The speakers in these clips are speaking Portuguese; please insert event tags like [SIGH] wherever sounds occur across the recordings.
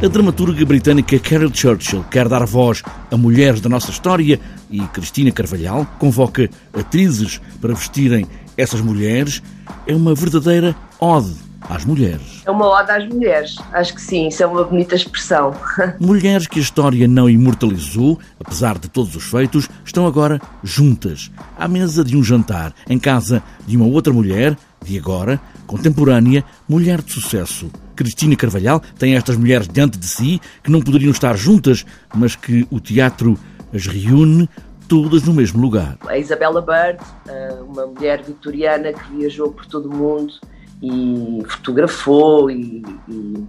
A dramaturga britânica Carol Churchill quer dar voz a mulheres da nossa história e Cristina Carvalhal convoca atrizes para vestirem essas mulheres. É uma verdadeira ode às mulheres. É uma ode às mulheres, acho que sim, isso é uma bonita expressão. [LAUGHS] Mulheres que a história não imortalizou, apesar de todos os feitos, estão agora juntas, à mesa de um jantar, em casa de uma outra mulher, de agora, contemporânea, mulher de sucesso. Cristina Carvalhal tem estas mulheres diante de si que não poderiam estar juntas, mas que o teatro as reúne todas no mesmo lugar. A Isabella Bird, eh, uma mulher vitoriana que viajou por todo o mundo e fotografou e, e,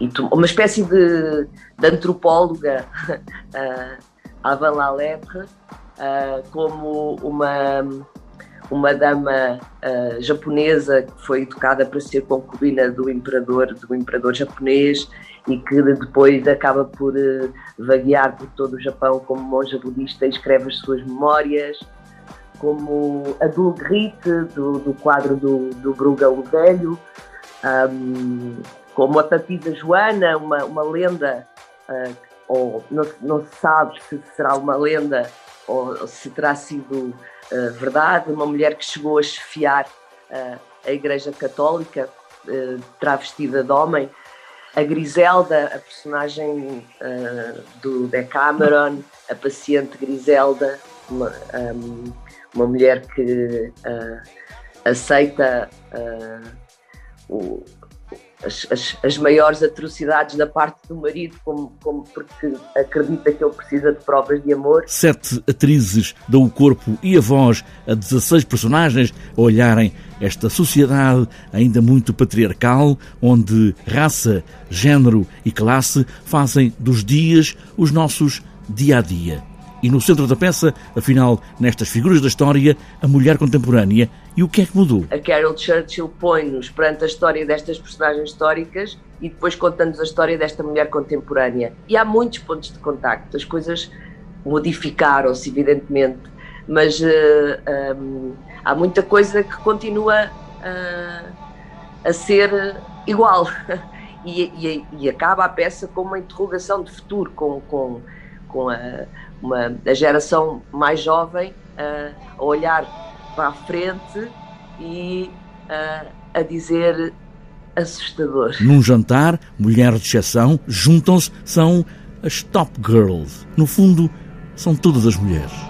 e uma espécie de, de antropóloga, [LAUGHS] a Van Lepre, eh, como uma uma dama uh, japonesa que foi educada para ser concubina do imperador, do imperador japonês e que depois acaba por uh, vaguear por todo o Japão como monja budista e escreve as suas memórias, como a Dulgrite do, do quadro do, do Bruga Velho, um, como a Papisa Joana, uma, uma lenda, uh, ou não, não se sabe se será uma lenda ou se terá sido uh, verdade, uma mulher que chegou a chefiar uh, a Igreja Católica, uh, travestida de homem, a Griselda, a personagem do Decameron, a paciente Griselda, uma, um, uma mulher que aceita o, as, as, as, maiores atrocidades da parte do marido, como, como porque acredita que ele precisa de provas de amor. Sete atrizes dão o corpo e a voz a 16 personagens a olharem esta sociedade ainda muito patriarcal, onde raça, género e classe fazem dos dias os nossos dia a dia. E no centro da peça, afinal, nestas figuras da história, a mulher contemporânea e o que é que mudou. A Carol Churchill põe-nos perante a história destas personagens históricas e depois conta-nos a história desta mulher contemporânea. E há muitos pontos de contacto, as coisas modificaram-se, evidentemente, mas uh, eh, um, há muita coisa que continua uh, a ser igual. [LAUGHS] e, e, e, acaba a peça com uma interrogação de futuro, com, com, com a uma, a geração mais jovem a olhar para a frente e a dizer assustador. Num jantar, mulheres de exceção juntam-se, são as top girls. No fundo, são todas as mulheres.